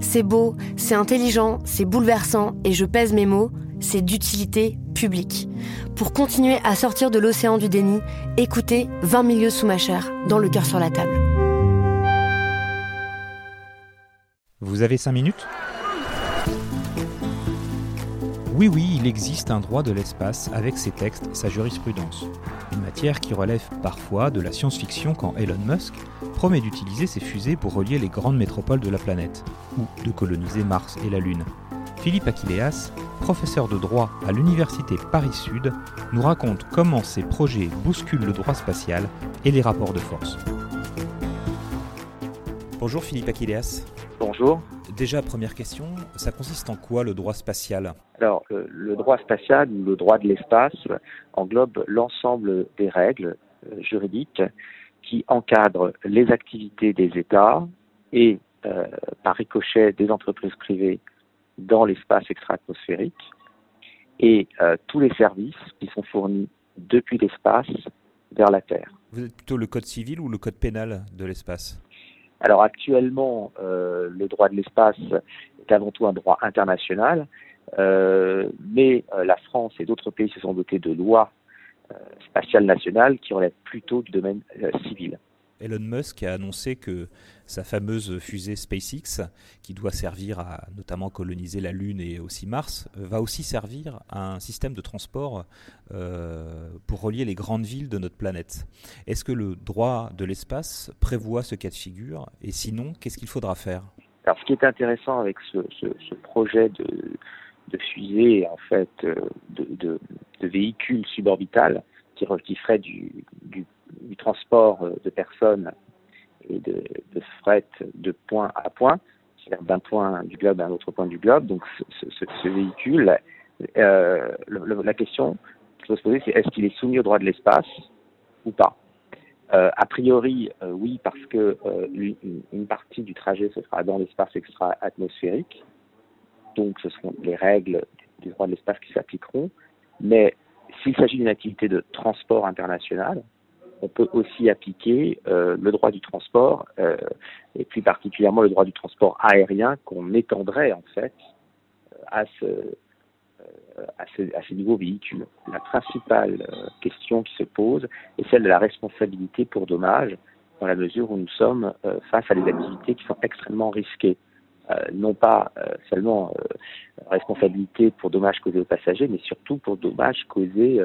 C'est beau, c'est intelligent, c'est bouleversant et je pèse mes mots, c'est d'utilité publique. Pour continuer à sortir de l'océan du déni, écoutez 20 milieux sous ma chair, dans le cœur sur la table. Vous avez 5 minutes? Oui, oui, il existe un droit de l'espace avec ses textes, sa jurisprudence. Une matière qui relève parfois de la science-fiction quand Elon Musk promet d'utiliser ses fusées pour relier les grandes métropoles de la planète, ou de coloniser Mars et la Lune. Philippe Aquileas, professeur de droit à l'Université Paris-Sud, nous raconte comment ces projets bousculent le droit spatial et les rapports de force. Bonjour Philippe Aquileas. Bonjour. Déjà, première question, ça consiste en quoi le droit spatial Alors, le, le, droit spatial ou le droit de l'espace englobe l'ensemble des règles euh, juridiques qui encadrent les activités des États et, euh, par ricochet, des entreprises privées dans l'espace extra-atmosphérique et euh, tous les services qui sont fournis depuis l'espace vers la Terre. Vous êtes plutôt le code civil ou le code pénal de l'espace? Alors actuellement, euh, le droit de l'espace est avant tout un droit international, euh, mais euh, la France et d'autres pays se sont dotés de lois spatiales nationales qui relèvent plutôt du domaine civil. Elon Musk a annoncé que sa fameuse fusée SpaceX, qui doit servir à notamment coloniser la Lune et aussi Mars, va aussi servir à un système de transport euh, pour relier les grandes villes de notre planète. Est-ce que le droit de l'espace prévoit ce cas de figure? Et sinon, qu'est-ce qu'il faudra faire? Alors, ce qui est intéressant avec ce, projet de, fusée, en fait, euh, de, véhicule suborbital qui, qui ferait du transport euh, de personnes et de, fret de point à point, c'est-à-dire d'un point du globe à un autre point du globe. Donc ce, véhicule, euh, la question qu'il faut se poser, c'est est-ce qu'il est soumis au droit de l'espace ou pas? Euh, A priori, oui, parce que une, partie du trajet se fera dans l'espace extra-atmosphérique. Donc ce seront les règles du droit de l'espace qui s'appliqueront. Mais s'il s'agit d'une activité de transport international, on peut aussi appliquer euh, le droit du transport, euh, et plus particulièrement le droit du transport aérien qu'on étendrait en fait euh, à ce, ces nouveaux véhicules. La principale question qui se pose est celle de la responsabilité pour dommages, dans la mesure où nous sommes face à des activités qui sont extrêmement risquées. non pas seulement responsabilité pour dommages causés aux passagers, mais surtout pour dommages causés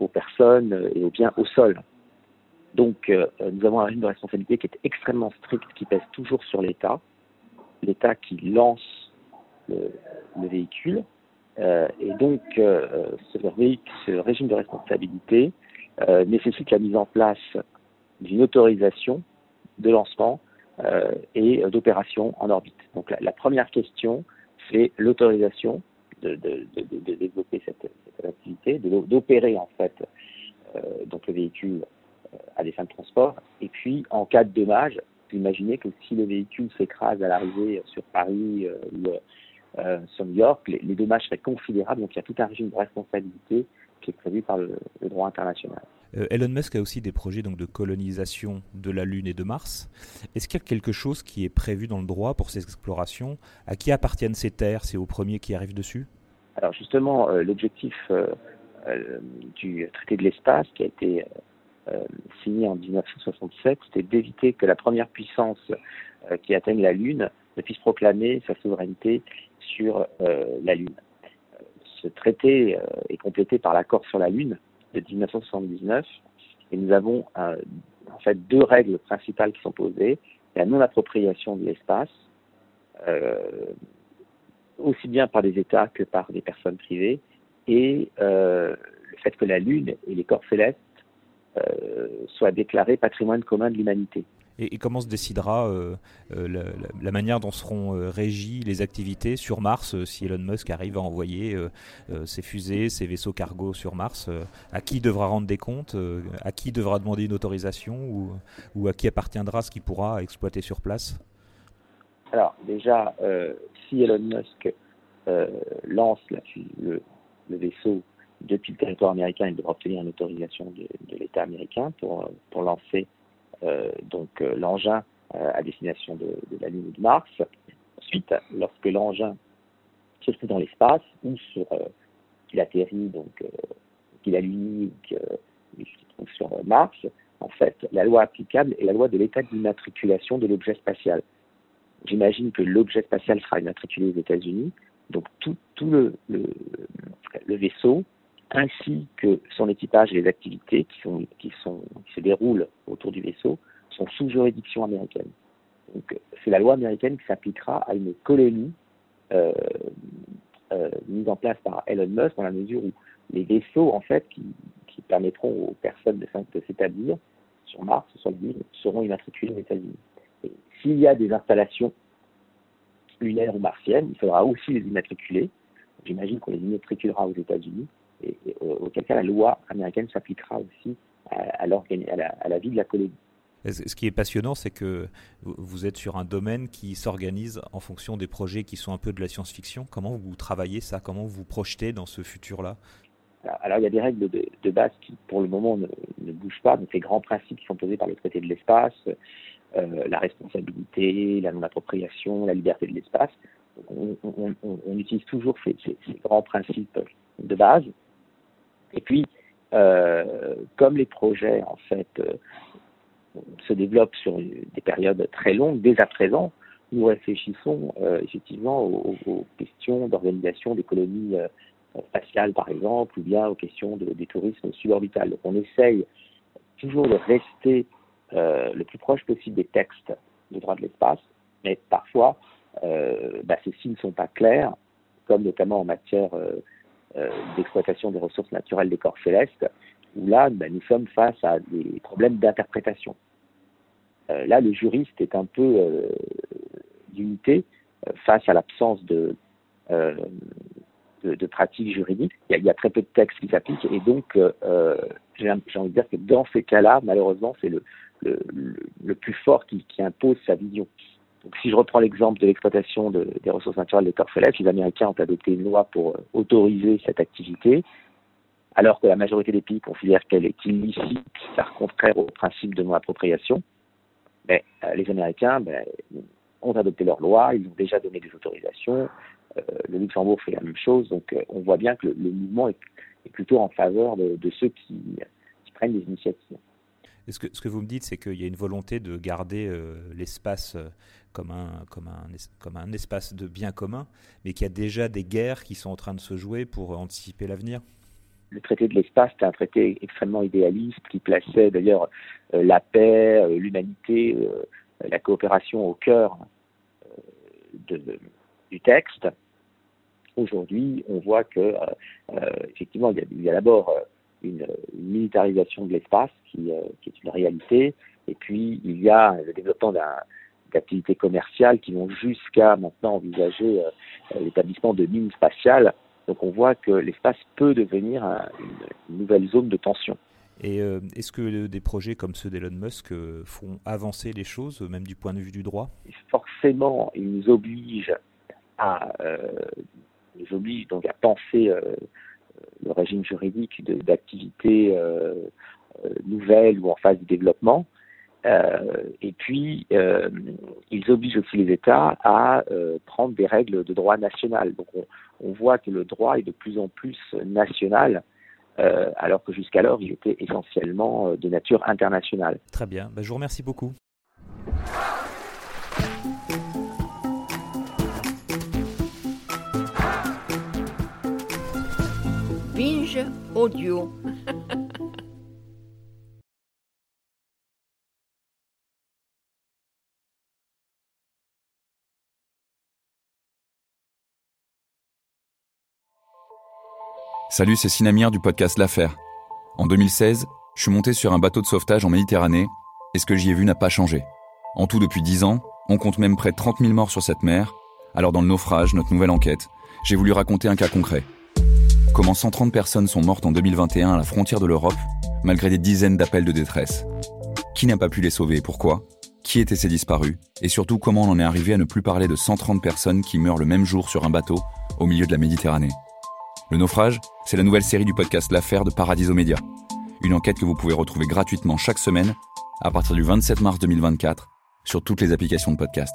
aux personnes et aux biens au sol. Donc, euh, nous avons un régime de responsabilité qui est extrêmement strict, qui pèse toujours sur l'État. L'État qui lance le, le véhicule. Euh, et donc, euh, ce, régime de responsabilité euh, nécessite la mise en place d'une autorisation de lancement euh, et d'opération en orbite. Donc, la, première question, c'est l'autorisation de, développer cette d'opérer en fait euh, donc le véhicule euh, à des fins de transport. Et puis, en cas de dommage, imaginez que si le véhicule s'écrase à l'arrivée sur Paris euh, ou sur New York, les, dommages seraient considérables. Donc, il y a tout un régime de responsabilité qui est prévu par le, droit international. Elon Musk a aussi des projets donc, de colonisation de la Lune et de Mars. Est-ce qu'il y a quelque chose qui est prévu dans le droit pour ces explorations? À qui appartiennent ces terres? C'est aux premiers qui arrivent dessus? Alors justement, euh, l'objectif euh, du traité de l'espace qui a été signé en 1967, c'était d'éviter que la première puissance qui atteigne la Lune ne puisse proclamer sa souveraineté sur la Lune. Ce traité est complété par l'accord sur la Lune de 1979 et nous avons en fait deux règles principales qui sont posées la non-appropriation de l'espace, aussi bien par des États que par des personnes privées, et le fait que la Lune et les corps célestes euh, soit déclaré patrimoine commun de l'humanité. Et, comment se décidera euh, euh, la, manière dont seront régies les activités sur Mars si Elon Musk arrive à envoyer ses fusées, ses vaisseaux cargo sur Mars À qui devra rendre des comptes À qui devra demander une autorisation ou, ou à qui appartiendra ce qu'il pourra exploiter sur place? Alors déjà, si Elon Musk lance le, le vaisseau depuis le territoire américain, il devra obtenir une autorisation de, l'État américain pour, lancer euh, donc euh, l'engin euh, à destination de, la Lune ou de Mars. Ensuite, lorsque l'engin se trouve dans l'espace ou sur qu'il atterrit, donc qu'il allume sur Mars, en fait, la loi applicable est la loi de l'état d'immatriculation de l'objet spatial. J'imagine que l'objet spatial sera immatriculé aux États-Unis, donc tout, tout le, le, vaisseau ainsi que son équipage et les activités qui, sont, qui, sont, qui se déroulent autour du vaisseau sont sous juridiction américaine. Donc, c'est la loi américaine qui s'appliquera à une colonie euh, euh, mise en place par Elon Musk dans la mesure où les vaisseaux, en fait, qui, permettront aux personnes de, de s'établir sur Mars sur la Lune seront immatriculés aux États-Unis. S'il y a des installations lunaires ou martiennes, il faudra aussi les immatriculer. J'imagine qu'on les immatriculera aux États-Unis et, auquel cas la loi américaine s'appliquera aussi à, à, la, à la vie de la colonie. Ce qui est passionnant, c'est que vous êtes sur un domaine qui s'organise en fonction des projets qui sont un peu de la science-fiction. Comment vous travaillez ça? Comment vous vous projetez dans ce futur-là? Alors, il y a des règles de, base qui, pour le moment, ne, ne, bougent pas. Donc, les grands principes qui sont posés par le traité de l'espace, euh, la responsabilité, la non-appropriation, la liberté de l'espace. On, utilise toujours ces, grands principes de base. Et puis, euh, comme les projets, en fait, euh, se développent sur des périodes très longues, dès à présent, nous réfléchissons euh, effectivement aux, questions d'organisation des colonies euh, spatiales, par exemple, ou bien aux questions de, des tourismes suborbitales. On essaye toujours de rester euh, le plus proche possible des textes du droit de l'espace, mais parfois, bah, ceux-ci ne sont pas clairs, comme notamment en matière euh, d'exploitation des ressources naturelles des corps célestes, où là, ben, nous sommes face à des problèmes d'interprétation. Euh, là, le juriste est un peu euh, d'unité face à l'absence de, de, de, pratiques juridiques. Il y, a, très peu de textes qui s'appliquent, et donc j'ai envie de dire que dans ces cas-là, malheureusement, c'est le, le, plus fort qui, impose sa vision. Donc, si je reprends l'exemple de l'exploitation de, des ressources naturelles des corps célestes, les Américains ont adopté une loi pour euh, autoriser cette activité, alors que la majorité des pays considèrent qu'elle est illicite, car contraire au principe de non-appropriation. Mais euh, les Américains ben, ont adopté leur loi, ils ont déjà donné des autorisations. Euh, le Luxembourg fait la même chose, donc on voit bien que le, mouvement est, plutôt en faveur de, ceux qui prennent des initiatives. Ce que, vous me dites, c'est qu'il y a une volonté de garder euh, l'espace comme un, comme, un, espace de bien commun, mais qu'il y a déjà des guerres qui sont en train de se jouer pour anticiper l'avenir le traité de l'espace était un traité extrêmement idéaliste qui plaçait d'ailleurs euh, la paix, euh, l'humanité, euh, la coopération au cœur du texte. Aujourd'hui, on voit que effectivement, il y a d'abord une, une, militarisation de l'espace qui, qui, est une réalité, et puis il y a le développement d'activités commerciales qui vont jusqu'à maintenant envisager euh, l'établissement de mines spatiales. Donc on voit que l'espace peut devenir une, nouvelle zone de tension. Et euh, est-ce que des projets comme ceux d'Elon Musk euh, font avancer les choses, même du point de vue du droit? Forcément, ils nous obligent à, nous obligent donc à penser le régime juridique d'activités nouvelles ou en phase de développement. Euh, et puis, euh, ils obligent aussi les États à euh, prendre des règles de droit national. Donc, on, voit que le droit est de plus en plus national, euh, alors que jusqu'alors, il était essentiellement euh, de nature internationale. Très bien. Ben, je vous remercie beaucoup. Audio. Salut, c'est Sinamir du podcast L'Affaire. En 2016, je suis monté sur un bateau de sauvetage en Méditerranée et ce que j'y ai vu n'a pas changé. En tout, depuis 10 ans, on compte même près de 30 000 morts sur cette mer. Alors, dans le naufrage, notre nouvelle enquête, j'ai voulu raconter un cas concret. Comment 130 personnes sont mortes en 2021 à la frontière de l'Europe, malgré des dizaines d'appels de détresse. Qui n'a pas pu les sauver et pourquoi? Qui étaient ces disparus? Et surtout, comment on en est arrivé à ne plus parler de 130 personnes qui meurent le même jour sur un bateau au milieu de la Méditerranée? Le naufrage, c'est la nouvelle série du podcast L'affaire de Paradiso Média. Une enquête que vous pouvez retrouver gratuitement chaque semaine à partir du 27 mars 2024 sur toutes les applications de podcast.